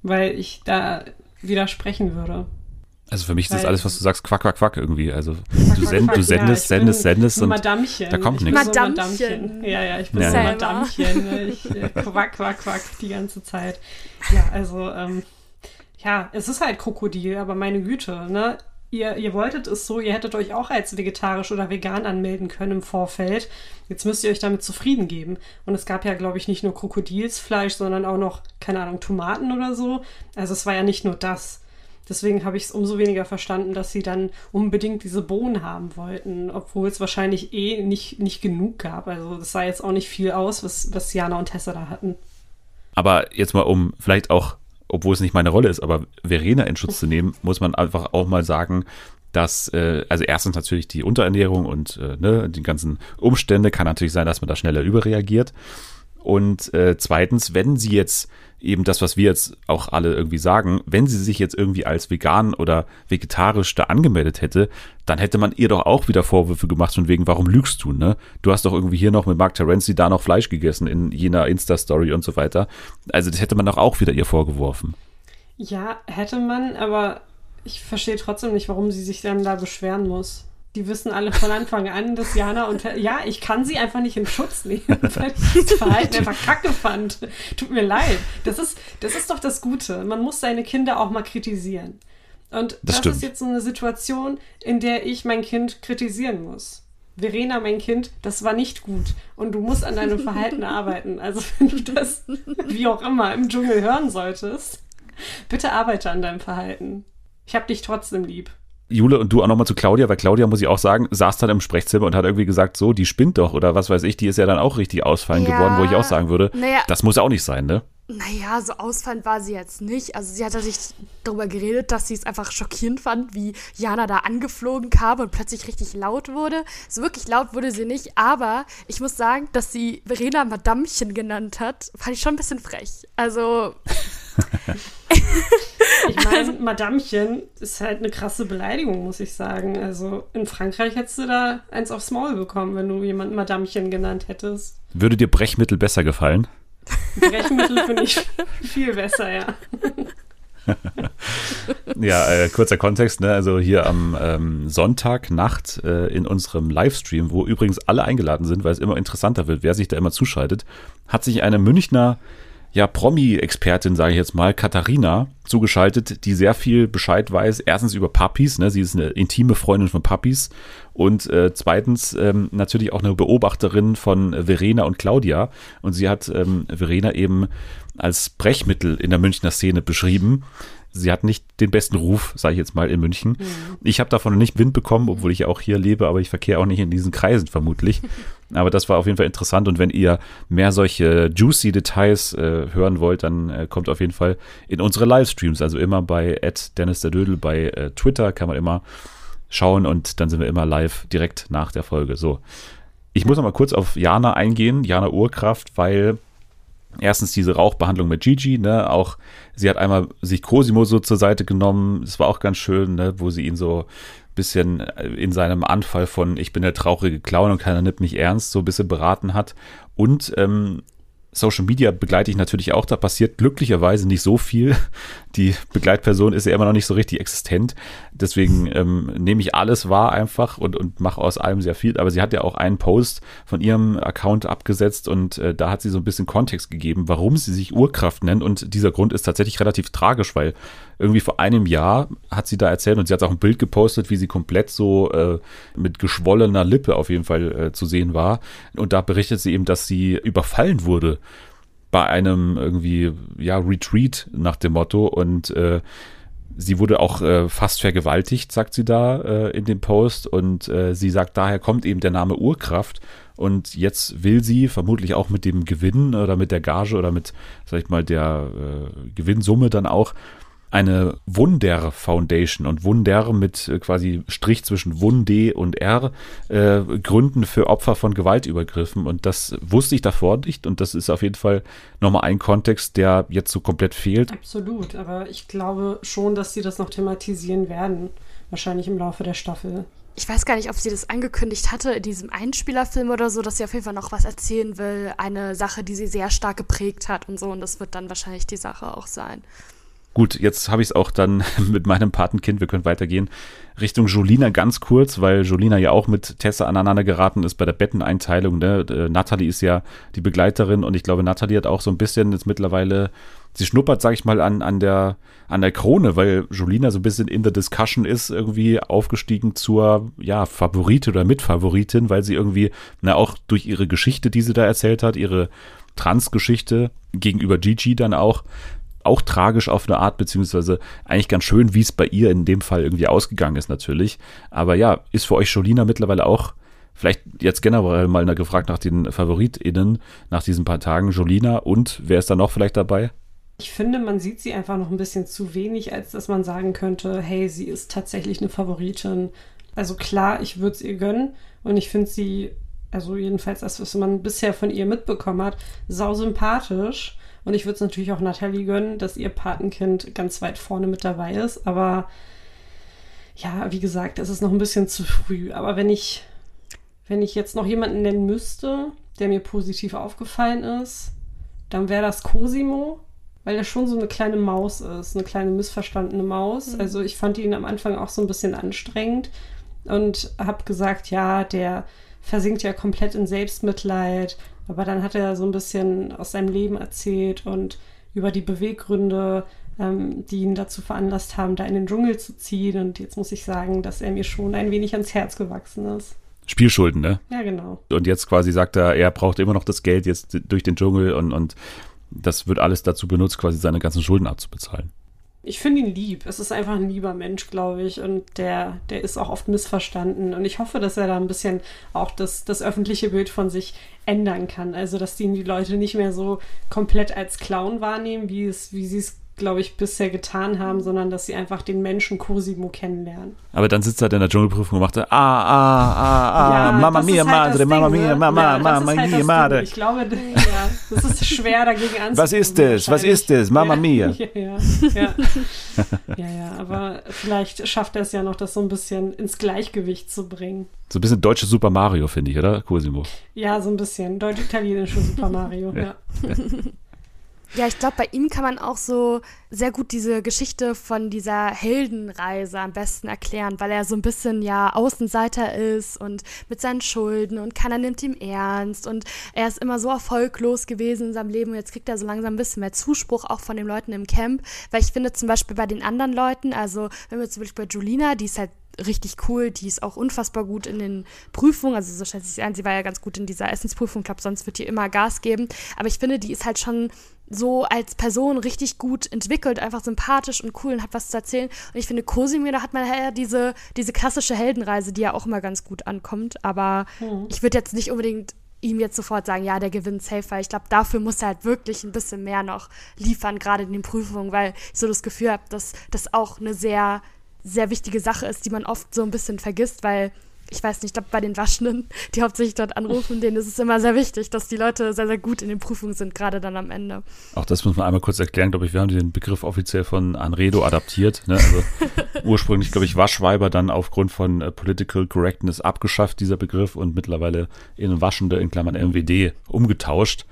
weil ich da widersprechen würde. Also für mich ist das alles, was du sagst, quack, quack, quack irgendwie. Also du, send, du sendest, ja, sendest, sendest und Madamchen. da kommt nichts. Madamchen. Ja, ja, ich bin ja. so Madamchen. Ich äh, quack, quack, quack die ganze Zeit. Ja, also ähm, ja, es ist halt Krokodil, aber meine Güte, ne? Ihr, ihr wolltet es so, ihr hättet euch auch als vegetarisch oder vegan anmelden können im Vorfeld. Jetzt müsst ihr euch damit zufrieden geben. Und es gab ja, glaube ich, nicht nur Krokodilsfleisch, sondern auch noch, keine Ahnung, Tomaten oder so. Also es war ja nicht nur das. Deswegen habe ich es umso weniger verstanden, dass sie dann unbedingt diese Bohnen haben wollten, obwohl es wahrscheinlich eh nicht, nicht genug gab. Also das sah jetzt auch nicht viel aus, was, was Jana und Tessa da hatten. Aber jetzt mal, um vielleicht auch obwohl es nicht meine Rolle ist, aber Verena in Schutz zu nehmen, muss man einfach auch mal sagen, dass, äh, also erstens natürlich die Unterernährung und äh, ne, die ganzen Umstände, kann natürlich sein, dass man da schneller überreagiert. Und äh, zweitens, wenn sie jetzt eben das, was wir jetzt auch alle irgendwie sagen, wenn sie sich jetzt irgendwie als vegan oder vegetarisch da angemeldet hätte, dann hätte man ihr doch auch wieder Vorwürfe gemacht von wegen, warum lügst du, ne? Du hast doch irgendwie hier noch mit Mark Terenzi da noch Fleisch gegessen in jener Insta-Story und so weiter. Also das hätte man doch auch wieder ihr vorgeworfen. Ja, hätte man, aber ich verstehe trotzdem nicht, warum sie sich dann da beschweren muss. Die wissen alle von Anfang an, dass Jana und ja, ich kann sie einfach nicht in Schutz nehmen, weil ich das Verhalten einfach kacke fand. Tut mir leid. Das ist, das ist doch das Gute. Man muss seine Kinder auch mal kritisieren. Und das, das ist jetzt so eine Situation, in der ich mein Kind kritisieren muss. Verena, mein Kind, das war nicht gut. Und du musst an deinem Verhalten arbeiten. Also, wenn du das, wie auch immer, im Dschungel hören solltest, bitte arbeite an deinem Verhalten. Ich hab dich trotzdem lieb. Jule und du auch nochmal zu Claudia, weil Claudia, muss ich auch sagen, saß dann im Sprechzimmer und hat irgendwie gesagt, so, die spinnt doch oder was weiß ich, die ist ja dann auch richtig ausfallend ja, geworden, wo ich auch sagen würde, naja, das muss auch nicht sein, ne? Naja, so ausfallend war sie jetzt nicht. Also sie hat sich darüber geredet, dass sie es einfach schockierend fand, wie Jana da angeflogen kam und plötzlich richtig laut wurde. So wirklich laut wurde sie nicht, aber ich muss sagen, dass sie Verena Madamchen genannt hat, fand ich schon ein bisschen frech. Also ich meine, Madamchen ist halt eine krasse Beleidigung, muss ich sagen. Also in Frankreich hättest du da eins aufs Maul bekommen, wenn du jemanden Madamchen genannt hättest. Würde dir Brechmittel besser gefallen? Brechmittel finde ich viel besser, ja. ja, äh, kurzer Kontext, ne? also hier am ähm, Sonntagnacht äh, in unserem Livestream, wo übrigens alle eingeladen sind, weil es immer interessanter wird, wer sich da immer zuschaltet, hat sich eine Münchner ja, Promi-Expertin, sage ich jetzt mal, Katharina, zugeschaltet, die sehr viel Bescheid weiß. Erstens über Puppies, ne? sie ist eine intime Freundin von Puppies. Und äh, zweitens ähm, natürlich auch eine Beobachterin von Verena und Claudia. Und sie hat ähm, Verena eben als Brechmittel in der Münchner Szene beschrieben sie hat nicht den besten Ruf, sage ich jetzt mal, in München. Mhm. Ich habe davon nicht Wind bekommen, obwohl ich ja auch hier lebe, aber ich verkehre auch nicht in diesen Kreisen vermutlich. aber das war auf jeden Fall interessant und wenn ihr mehr solche juicy Details äh, hören wollt, dann äh, kommt auf jeden Fall in unsere Livestreams, also immer bei Dennis der Dödel bei äh, Twitter kann man immer schauen und dann sind wir immer live direkt nach der Folge. So. Ich muss noch mal kurz auf Jana eingehen, Jana Urkraft, weil erstens diese Rauchbehandlung mit Gigi, ne, auch sie hat einmal sich Cosimo so zur Seite genommen, das war auch ganz schön, ne, wo sie ihn so ein bisschen in seinem Anfall von ich bin der traurige Clown und keiner nimmt mich ernst, so ein bisschen beraten hat. Und ähm, Social Media begleite ich natürlich auch. Da passiert glücklicherweise nicht so viel. Die Begleitperson ist ja immer noch nicht so richtig existent. Deswegen ähm, nehme ich alles wahr einfach und, und mache aus allem sehr viel. Aber sie hat ja auch einen Post von ihrem Account abgesetzt und äh, da hat sie so ein bisschen Kontext gegeben, warum sie sich Urkraft nennt. Und dieser Grund ist tatsächlich relativ tragisch, weil irgendwie vor einem Jahr hat sie da erzählt und sie hat auch ein Bild gepostet, wie sie komplett so äh, mit geschwollener Lippe auf jeden Fall äh, zu sehen war. Und da berichtet sie eben, dass sie überfallen wurde bei einem irgendwie, ja, Retreat nach dem Motto. Und äh, sie wurde auch äh, fast vergewaltigt, sagt sie da äh, in dem Post. Und äh, sie sagt, daher kommt eben der Name Urkraft. Und jetzt will sie vermutlich auch mit dem Gewinn oder mit der Gage oder mit, sag ich mal, der äh, Gewinnsumme dann auch eine Wunder Foundation und Wunder mit äh, quasi Strich zwischen Wunde und R äh, gründen für Opfer von Gewaltübergriffen. Und das wusste ich davor nicht. Und das ist auf jeden Fall nochmal ein Kontext, der jetzt so komplett fehlt. Absolut, aber ich glaube schon, dass sie das noch thematisieren werden. Wahrscheinlich im Laufe der Staffel ich weiß gar nicht, ob sie das angekündigt hatte in diesem Einspielerfilm oder so, dass sie auf jeden Fall noch was erzählen will. Eine Sache, die sie sehr stark geprägt hat und so. Und das wird dann wahrscheinlich die Sache auch sein. Gut, jetzt habe ich es auch dann mit meinem Patenkind, wir können weitergehen, Richtung Jolina ganz kurz, weil Jolina ja auch mit Tessa aneinander geraten ist bei der Betteneinteilung. Ne? Äh, Natalie ist ja die Begleiterin und ich glaube, Natalie hat auch so ein bisschen jetzt mittlerweile, sie schnuppert, sag ich mal, an, an, der, an der Krone, weil Jolina so ein bisschen in der Discussion ist, irgendwie aufgestiegen zur, ja, Favorite oder Mitfavoritin, weil sie irgendwie, na, auch durch ihre Geschichte, die sie da erzählt hat, ihre Transgeschichte gegenüber Gigi dann auch, auch tragisch auf eine Art, beziehungsweise eigentlich ganz schön, wie es bei ihr in dem Fall irgendwie ausgegangen ist, natürlich. Aber ja, ist für euch Jolina mittlerweile auch, vielleicht jetzt generell mal gefragt nach den FavoritInnen nach diesen paar Tagen, Jolina und wer ist da noch vielleicht dabei? Ich finde, man sieht sie einfach noch ein bisschen zu wenig, als dass man sagen könnte, hey, sie ist tatsächlich eine Favoritin. Also klar, ich würde es ihr gönnen und ich finde sie, also jedenfalls das, was man bisher von ihr mitbekommen hat, sau sympathisch. Und ich würde es natürlich auch Natalie gönnen, dass ihr Patenkind ganz weit vorne mit dabei ist. Aber ja, wie gesagt, es ist noch ein bisschen zu früh. Aber wenn ich, wenn ich jetzt noch jemanden nennen müsste, der mir positiv aufgefallen ist, dann wäre das Cosimo, weil er schon so eine kleine Maus ist, eine kleine missverstandene Maus. Mhm. Also ich fand ihn am Anfang auch so ein bisschen anstrengend und habe gesagt, ja, der versinkt ja komplett in Selbstmitleid aber dann hat er so ein bisschen aus seinem Leben erzählt und über die Beweggründe, ähm, die ihn dazu veranlasst haben, da in den Dschungel zu ziehen. Und jetzt muss ich sagen, dass er mir schon ein wenig ans Herz gewachsen ist. Spielschulden, ne? Ja, genau. Und jetzt quasi sagt er, er braucht immer noch das Geld jetzt durch den Dschungel und, und das wird alles dazu benutzt, quasi seine ganzen Schulden abzubezahlen. Ich finde ihn lieb. Es ist einfach ein lieber Mensch, glaube ich. Und der, der ist auch oft missverstanden. Und ich hoffe, dass er da ein bisschen auch das, das öffentliche Bild von sich ändern kann. Also, dass ihn die Leute nicht mehr so komplett als Clown wahrnehmen, wie, es, wie sie es glaube ich, bisher getan haben, sondern dass sie einfach den Menschen Cosimo kennenlernen. Aber dann sitzt er in der Dschungelprüfung und macht ah, ah, ah, ah, ja, Mamma mia, halt madre, Mamma mia, Mama, ja, Mamma halt mia, madre. Ich glaube, ja, das ist schwer dagegen anzunehmen. Was ist es? Was ist es? Mamma mia. Ja, ja, ja. ja, ja, aber vielleicht schafft er es ja noch, das so ein bisschen ins Gleichgewicht zu bringen. So ein bisschen deutsche Super Mario, finde ich, oder, Cosimo? Ja, so ein bisschen. Deutsch-italienische Super Mario, ja. Ja, ich glaube, bei ihm kann man auch so sehr gut diese Geschichte von dieser Heldenreise am besten erklären, weil er so ein bisschen ja Außenseiter ist und mit seinen Schulden und keiner nimmt ihn ernst und er ist immer so erfolglos gewesen in seinem Leben und jetzt kriegt er so langsam ein bisschen mehr Zuspruch auch von den Leuten im Camp, weil ich finde zum Beispiel bei den anderen Leuten, also wenn wir zum Beispiel bei Julina, die ist halt richtig cool. Die ist auch unfassbar gut in den Prüfungen. Also so schätze ich sie ein. Sie war ja ganz gut in dieser Essensprüfung. Ich glaube, sonst wird die immer Gas geben. Aber ich finde, die ist halt schon so als Person richtig gut entwickelt, einfach sympathisch und cool und hat was zu erzählen. Und ich finde, Cosimir, da hat man ja diese, diese klassische Heldenreise, die ja auch immer ganz gut ankommt. Aber mhm. ich würde jetzt nicht unbedingt ihm jetzt sofort sagen, ja, der gewinnt safe, weil ich glaube, dafür muss er halt wirklich ein bisschen mehr noch liefern, gerade in den Prüfungen, weil ich so das Gefühl habe, dass das auch eine sehr, sehr wichtige Sache ist, die man oft so ein bisschen vergisst, weil ich weiß nicht, ich glaube, bei den Waschenden, die hauptsächlich dort anrufen, denen ist es immer sehr wichtig, dass die Leute sehr, sehr gut in den Prüfungen sind, gerade dann am Ende. Auch das muss man einmal kurz erklären, glaube ich. Wir haben den Begriff offiziell von Anredo adaptiert. Ne? Also ursprünglich, glaube ich, Waschweiber dann aufgrund von äh, Political Correctness abgeschafft, dieser Begriff, und mittlerweile in Waschende in Klammern MWD umgetauscht.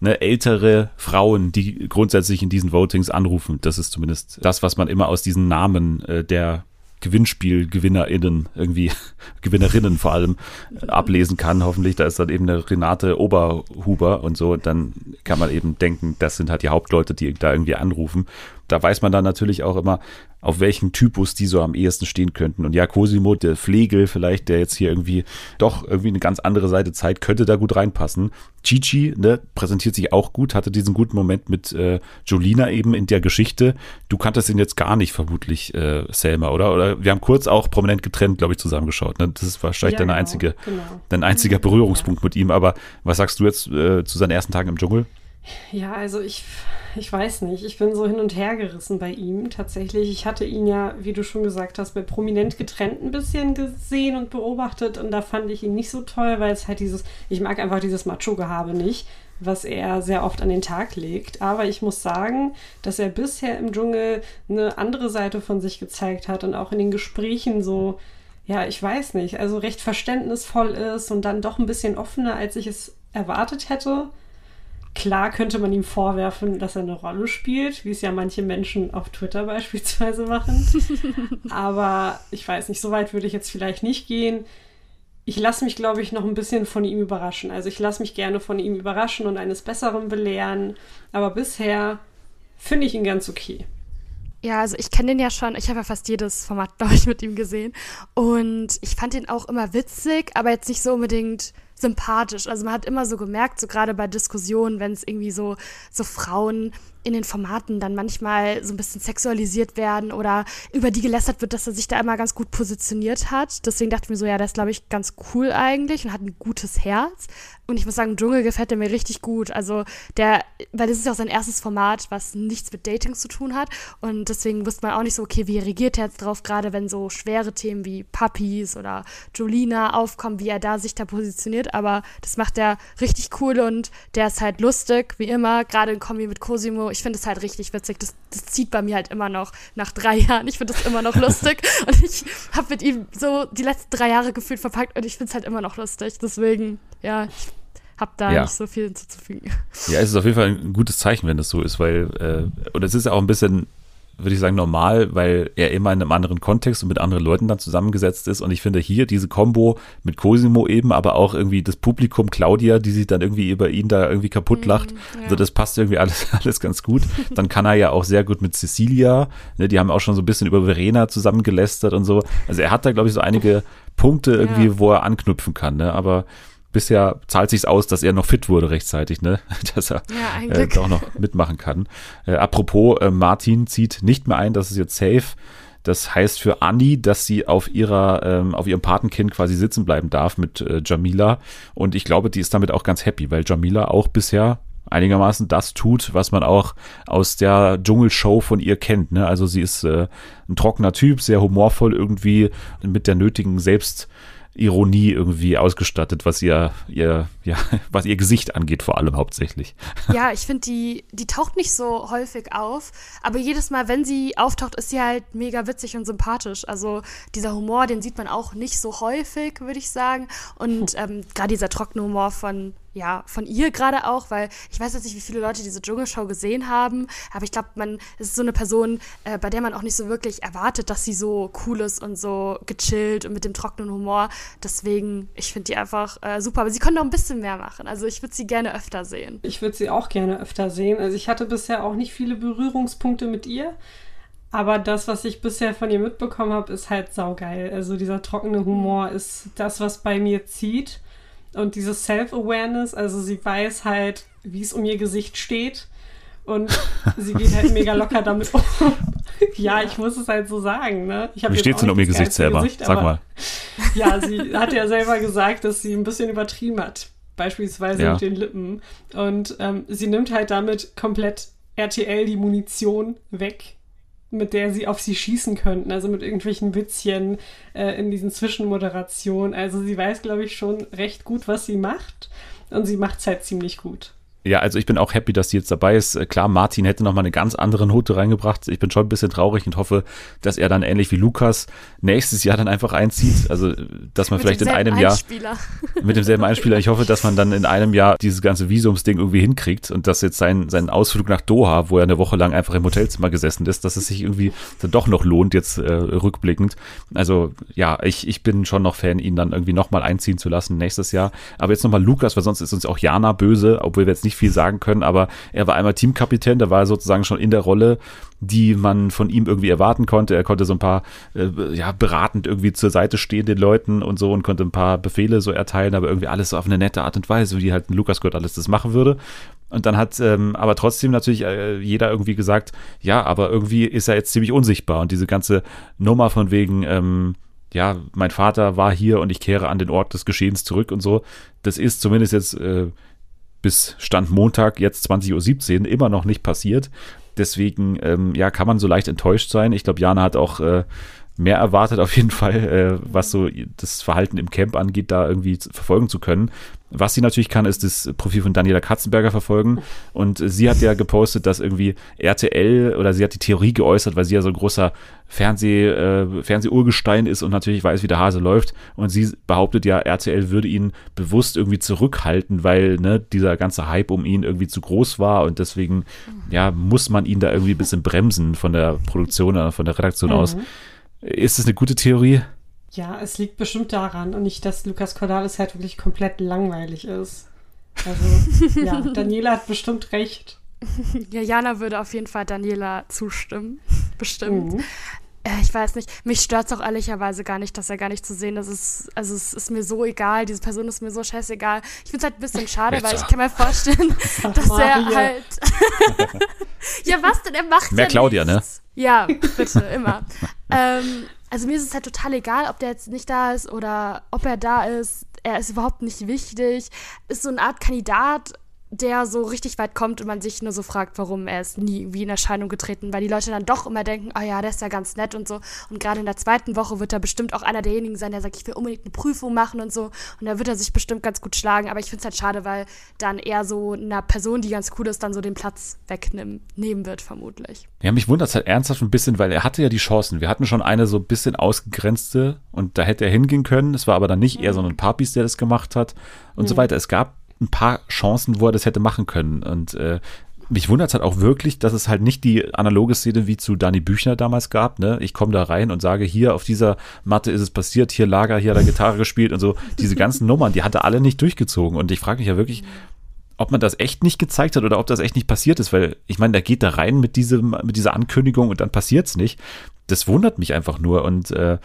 Ne, ältere Frauen, die grundsätzlich in diesen Votings anrufen. Das ist zumindest das, was man immer aus diesen Namen äh, der GewinnspielgewinnerInnen, irgendwie Gewinnerinnen vor allem, ablesen kann, hoffentlich. Da ist dann eben eine Renate Oberhuber und so. Dann kann man eben denken, das sind halt die Hauptleute, die da irgendwie anrufen. Da weiß man dann natürlich auch immer, auf welchen Typus die so am ehesten stehen könnten. Und ja, Cosimo, der Pflegel vielleicht, der jetzt hier irgendwie doch irgendwie eine ganz andere Seite zeigt, könnte da gut reinpassen. Chichi, ne, präsentiert sich auch gut, hatte diesen guten Moment mit äh, Jolina eben in der Geschichte. Du kanntest ihn jetzt gar nicht vermutlich, äh, Selma, oder? Oder wir haben kurz auch prominent getrennt, glaube ich, zusammengeschaut. Ne? Das ist wahrscheinlich ja, deine genau, einzige, genau. dein einziger Berührungspunkt mit ihm. Aber was sagst du jetzt äh, zu seinen ersten Tagen im Dschungel? Ja, also ich, ich weiß nicht. Ich bin so hin und her gerissen bei ihm tatsächlich. Ich hatte ihn ja, wie du schon gesagt hast, bei Prominent getrennt ein bisschen gesehen und beobachtet und da fand ich ihn nicht so toll, weil es halt dieses, ich mag einfach dieses Macho-Gehabe nicht, was er sehr oft an den Tag legt. Aber ich muss sagen, dass er bisher im Dschungel eine andere Seite von sich gezeigt hat und auch in den Gesprächen so, ja, ich weiß nicht, also recht verständnisvoll ist und dann doch ein bisschen offener, als ich es erwartet hätte. Klar könnte man ihm vorwerfen, dass er eine Rolle spielt, wie es ja manche Menschen auf Twitter beispielsweise machen. Aber ich weiß nicht, so weit würde ich jetzt vielleicht nicht gehen. Ich lasse mich, glaube ich, noch ein bisschen von ihm überraschen. Also ich lasse mich gerne von ihm überraschen und eines Besseren belehren. Aber bisher finde ich ihn ganz okay. Ja, also ich kenne den ja schon. Ich habe ja fast jedes Format, glaube ich, mit ihm gesehen. Und ich fand ihn auch immer witzig, aber jetzt nicht so unbedingt sympathisch. Also man hat immer so gemerkt, so gerade bei Diskussionen, wenn es irgendwie so, so Frauen in den Formaten dann manchmal so ein bisschen sexualisiert werden oder über die gelästert wird, dass er sich da immer ganz gut positioniert hat. Deswegen dachte ich mir so, ja, das ist, glaube ich, ganz cool eigentlich und hat ein gutes Herz. Und ich muss sagen, Dschungel gefällt er mir richtig gut. Also der, weil das ist ja auch sein erstes Format, was nichts mit Dating zu tun hat. Und deswegen wusste man auch nicht so, okay, wie reagiert er jetzt drauf, gerade wenn so schwere Themen wie Puppies oder Jolina aufkommen, wie er da sich da positioniert. Aber das macht er richtig cool und der ist halt lustig, wie immer, gerade in Kombi mit Cosimo ich finde es halt richtig witzig. Das, das zieht bei mir halt immer noch nach drei Jahren. Ich finde das immer noch lustig. und ich habe mit ihm so die letzten drei Jahre gefühlt verpackt und ich finde es halt immer noch lustig. Deswegen, ja, ich habe da ja. nicht so viel hinzuzufügen. Ja, es ist auf jeden Fall ein gutes Zeichen, wenn das so ist, weil, äh, und es ist ja auch ein bisschen würde ich sagen, normal, weil er immer in einem anderen Kontext und mit anderen Leuten dann zusammengesetzt ist. Und ich finde hier diese Combo mit Cosimo eben, aber auch irgendwie das Publikum, Claudia, die sich dann irgendwie über ihn da irgendwie kaputt mhm, lacht. Mm, ja. Also das passt irgendwie alles, alles ganz gut. Dann kann er ja auch sehr gut mit Cecilia, ne, die haben auch schon so ein bisschen über Verena zusammengelästert und so. Also er hat da, glaube ich, so einige Punkte irgendwie, ja. wo er anknüpfen kann, ne? Aber bisher zahlt sich's aus, dass er noch fit wurde rechtzeitig, ne? Dass er ja, äh, doch noch mitmachen kann. Äh, apropos, äh, Martin zieht nicht mehr ein, das ist jetzt safe. Das heißt für Anni, dass sie auf ihrer, ähm, auf ihrem Patenkind quasi sitzen bleiben darf mit äh, Jamila. Und ich glaube, die ist damit auch ganz happy, weil Jamila auch bisher einigermaßen das tut, was man auch aus der Dschungelshow von ihr kennt. Ne? Also sie ist äh, ein trockener Typ, sehr humorvoll irgendwie, mit der nötigen Selbst Ironie irgendwie ausgestattet, was ihr, ihr, ja, was ihr Gesicht angeht, vor allem hauptsächlich. Ja, ich finde, die, die taucht nicht so häufig auf, aber jedes Mal, wenn sie auftaucht, ist sie halt mega witzig und sympathisch. Also dieser Humor, den sieht man auch nicht so häufig, würde ich sagen. Und ähm, gerade dieser trockene Humor von ja, von ihr gerade auch, weil ich weiß jetzt nicht, wie viele Leute diese Dschungelshow gesehen haben, aber ich glaube, man ist so eine Person, äh, bei der man auch nicht so wirklich erwartet, dass sie so cool ist und so gechillt und mit dem trockenen Humor. Deswegen, ich finde die einfach äh, super. Aber sie können noch ein bisschen mehr machen. Also ich würde sie gerne öfter sehen. Ich würde sie auch gerne öfter sehen. Also ich hatte bisher auch nicht viele Berührungspunkte mit ihr. Aber das, was ich bisher von ihr mitbekommen habe, ist halt saugeil. Also dieser trockene Humor ist das, was bei mir zieht. Und dieses Self-Awareness, also sie weiß halt, wie es um ihr Gesicht steht. Und sie geht halt mega locker damit um. ja, ich muss es halt so sagen, ne? wie steht es denn um ihr Gesicht selber? Gesicht, Sag mal. Ja, sie hat ja selber gesagt, dass sie ein bisschen übertrieben hat. Beispielsweise ja. mit den Lippen. Und ähm, sie nimmt halt damit komplett RTL die Munition weg mit der sie auf sie schießen könnten, also mit irgendwelchen Witzchen äh, in diesen Zwischenmoderationen. Also sie weiß, glaube ich, schon recht gut, was sie macht und sie macht es halt ziemlich gut. Ja, also ich bin auch happy, dass sie jetzt dabei ist. Äh, klar, Martin hätte noch mal eine ganz andere Note reingebracht. Ich bin schon ein bisschen traurig und hoffe, dass er dann ähnlich wie Lukas nächstes Jahr dann einfach einzieht. Also, dass man vielleicht in einem Jahr mit demselben Einspieler. Ich hoffe, dass man dann in einem Jahr dieses ganze Visumsding irgendwie hinkriegt und dass jetzt sein, sein Ausflug nach Doha, wo er eine Woche lang einfach im Hotelzimmer gesessen ist, dass es sich irgendwie dann doch noch lohnt, jetzt äh, rückblickend. Also, ja, ich, ich bin schon noch Fan, ihn dann irgendwie noch mal einziehen zu lassen nächstes Jahr. Aber jetzt noch mal Lukas, weil sonst ist uns auch Jana böse, obwohl wir jetzt nicht nicht viel sagen können, aber er war einmal Teamkapitän, da war er sozusagen schon in der Rolle, die man von ihm irgendwie erwarten konnte. Er konnte so ein paar, äh, ja, beratend irgendwie zur Seite stehen den Leuten und so und konnte ein paar Befehle so erteilen, aber irgendwie alles so auf eine nette Art und Weise, wie halt ein Lukas Gott alles das machen würde. Und dann hat ähm, aber trotzdem natürlich äh, jeder irgendwie gesagt, ja, aber irgendwie ist er jetzt ziemlich unsichtbar und diese ganze Nummer von wegen, ähm, ja, mein Vater war hier und ich kehre an den Ort des Geschehens zurück und so, das ist zumindest jetzt äh, bis Stand Montag, jetzt 20.17 Uhr, immer noch nicht passiert. Deswegen, ähm, ja, kann man so leicht enttäuscht sein. Ich glaube, Jana hat auch äh, mehr erwartet auf jeden Fall, äh, was so das Verhalten im Camp angeht, da irgendwie verfolgen zu können. Was sie natürlich kann, ist das Profil von Daniela Katzenberger verfolgen. Und sie hat ja gepostet, dass irgendwie RTL oder sie hat die Theorie geäußert, weil sie ja so ein großer Fernseh, äh, Fernsehurgestein ist und natürlich weiß, wie der Hase läuft. Und sie behauptet ja, RTL würde ihn bewusst irgendwie zurückhalten, weil ne, dieser ganze Hype um ihn irgendwie zu groß war und deswegen ja, muss man ihn da irgendwie ein bisschen bremsen von der Produktion oder von der Redaktion mhm. aus. Ist das eine gute Theorie? Ja, es liegt bestimmt daran und nicht, dass Lukas Cordalis halt wirklich komplett langweilig ist. Also, ja, Daniela hat bestimmt recht. Ja, Jana würde auf jeden Fall Daniela zustimmen. Bestimmt. Mhm. Äh, ich weiß nicht, mich stört es auch ehrlicherweise gar nicht, dass er gar nicht zu sehen ist. Es, also es ist mir so egal, diese Person ist mir so scheißegal. Ich finde es halt ein bisschen schade, weil ich kann mir vorstellen, dass er halt. ja, was denn? Er macht Mehr ja Claudia, ne? nichts. ne? Ja, bitte, immer. ähm, also mir ist es halt total egal, ob der jetzt nicht da ist oder ob er da ist. Er ist überhaupt nicht wichtig. Ist so eine Art Kandidat, der so richtig weit kommt und man sich nur so fragt, warum er ist nie irgendwie in Erscheinung getreten, weil die Leute dann doch immer denken, oh ja, der ist ja ganz nett und so. Und gerade in der zweiten Woche wird er bestimmt auch einer derjenigen sein, der sagt, ich will unbedingt eine Prüfung machen und so. Und da wird er sich bestimmt ganz gut schlagen. Aber ich finde es halt schade, weil dann eher so einer Person, die ganz cool ist, dann so den Platz wegnehmen wird, vermutlich. Ja, mich wundert es halt ernsthaft ein bisschen, weil er hatte ja die Chancen. Wir hatten schon eine so ein bisschen ausgegrenzte und da hätte er hingehen können. Es war aber dann nicht eher so ein Papis, der das gemacht hat und mhm. so weiter. Es gab ein paar Chancen, wo er das hätte machen können. Und äh, mich wundert es halt auch wirklich, dass es halt nicht die analoge Szene wie zu Dani Büchner damals gab. Ne? Ich komme da rein und sage, hier auf dieser Matte ist es passiert, hier Lager, hier hat er Gitarre gespielt und so. Diese ganzen Nummern, die hat er alle nicht durchgezogen. Und ich frage mich ja wirklich, ob man das echt nicht gezeigt hat oder ob das echt nicht passiert ist, weil ich meine, der geht da rein mit diesem, mit dieser Ankündigung und dann passiert es nicht das wundert mich einfach nur. Und äh,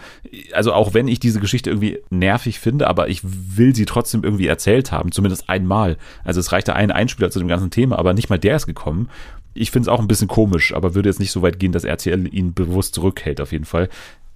also auch wenn ich diese Geschichte irgendwie nervig finde, aber ich will sie trotzdem irgendwie erzählt haben, zumindest einmal. Also es reichte ein Einspieler zu dem ganzen Thema, aber nicht mal der ist gekommen. Ich finde es auch ein bisschen komisch, aber würde jetzt nicht so weit gehen, dass RTL ihn bewusst zurückhält, auf jeden Fall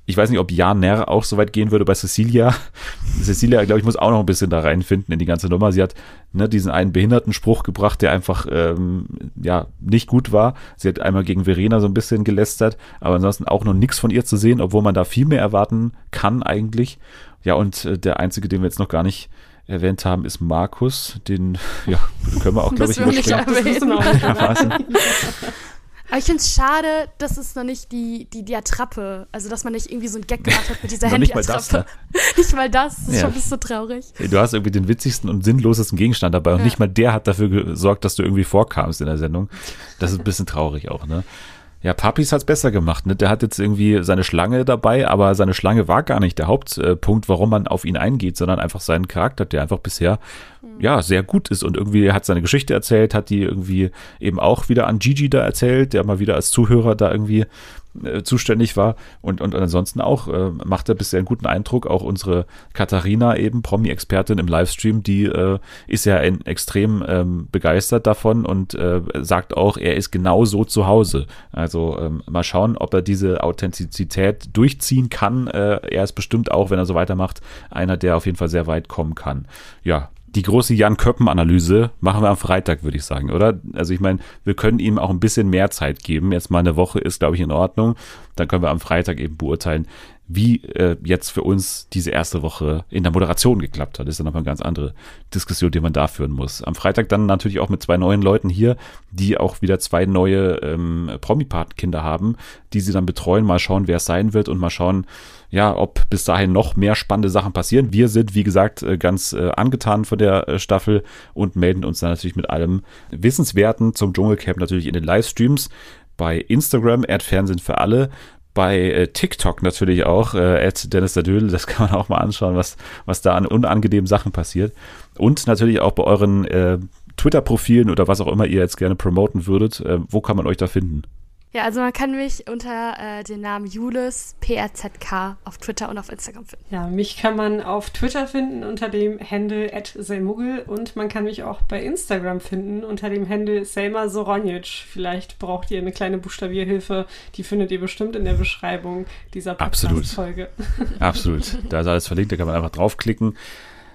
ich weiß nicht, ob Jan Nerr auch so weit gehen würde bei Cecilia. Cecilia, glaube ich, muss auch noch ein bisschen da reinfinden in die ganze Nummer. Sie hat ne, diesen einen Behindertenspruch gebracht, der einfach ähm, ja nicht gut war. Sie hat einmal gegen Verena so ein bisschen gelästert, aber ansonsten auch noch nichts von ihr zu sehen, obwohl man da viel mehr erwarten kann eigentlich. Ja, und äh, der einzige, den wir jetzt noch gar nicht erwähnt haben, ist Markus. Den ja, können wir auch, glaube ich, überspringen. Aber ich finde es schade, dass es noch nicht die, die, die Attrappe, also dass man nicht irgendwie so ein Gag gemacht hat mit dieser Handy-Attrappe. Ne? Nicht mal das, das ist ja. schon ein bisschen traurig. Du hast irgendwie den witzigsten und sinnlosesten Gegenstand dabei und ja. nicht mal der hat dafür gesorgt, dass du irgendwie vorkamst in der Sendung. Das ist ein bisschen traurig auch, ne? Ja, Papis hat's besser gemacht. Ne? Der hat jetzt irgendwie seine Schlange dabei, aber seine Schlange war gar nicht der Hauptpunkt, warum man auf ihn eingeht, sondern einfach seinen Charakter, der einfach bisher ja sehr gut ist und irgendwie hat seine Geschichte erzählt, hat die irgendwie eben auch wieder an Gigi da erzählt, der mal wieder als Zuhörer da irgendwie äh, zuständig war. Und, und ansonsten auch äh, macht er bisher einen guten Eindruck. Auch unsere Katharina eben, Promi-Expertin im Livestream, die äh, ist ja ein, extrem ähm, begeistert davon und äh, sagt auch, er ist genau so zu Hause. Also ähm, mal schauen, ob er diese Authentizität durchziehen kann. Äh, er ist bestimmt auch, wenn er so weitermacht, einer, der auf jeden Fall sehr weit kommen kann. Ja, die große Jan Köppen-Analyse machen wir am Freitag, würde ich sagen, oder? Also ich meine, wir können ihm auch ein bisschen mehr Zeit geben. Jetzt mal eine Woche ist, glaube ich, in Ordnung. Dann können wir am Freitag eben beurteilen, wie äh, jetzt für uns diese erste Woche in der Moderation geklappt hat. Das ist dann nochmal eine ganz andere Diskussion, die man da führen muss. Am Freitag dann natürlich auch mit zwei neuen Leuten hier, die auch wieder zwei neue ähm, Promi-Patenkinder haben, die sie dann betreuen. Mal schauen, wer es sein wird und mal schauen, ja, ob bis dahin noch mehr spannende Sachen passieren. Wir sind, wie gesagt, äh, ganz äh, angetan von der äh, Staffel und melden uns dann natürlich mit allem Wissenswerten zum Dschungelcamp natürlich in den Livestreams bei Instagram, Fernsehen für alle, bei TikTok natürlich auch, äh, Dennis der Dödel, das kann man auch mal anschauen, was, was da an unangenehmen Sachen passiert. Und natürlich auch bei euren äh, Twitter-Profilen oder was auch immer ihr jetzt gerne promoten würdet. Äh, wo kann man euch da finden? Ja, also man kann mich unter äh, dem Namen Julis PRZK auf Twitter und auf Instagram finden. Ja, mich kann man auf Twitter finden unter dem Handle @selmugel und man kann mich auch bei Instagram finden unter dem Handle Selma Soronjic. Vielleicht braucht ihr eine kleine Buchstabierhilfe, die findet ihr bestimmt in der Beschreibung dieser Podcast-Folge. Absolut. Absolut. Da ist alles verlinkt, da kann man einfach draufklicken.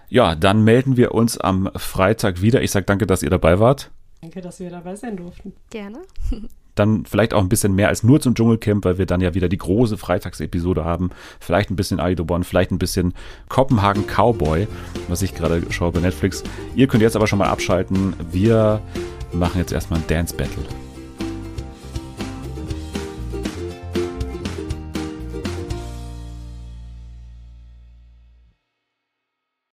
Ja, dann melden wir uns am Freitag wieder. Ich sage danke, dass ihr dabei wart. Danke, dass wir dabei sein durften. Gerne. Dann vielleicht auch ein bisschen mehr als nur zum Dschungelcamp, weil wir dann ja wieder die große Freitagsepisode haben. Vielleicht ein bisschen Aidobon, vielleicht ein bisschen Kopenhagen Cowboy, was ich gerade schaue bei Netflix. Ihr könnt jetzt aber schon mal abschalten. Wir machen jetzt erstmal ein Dance Battle.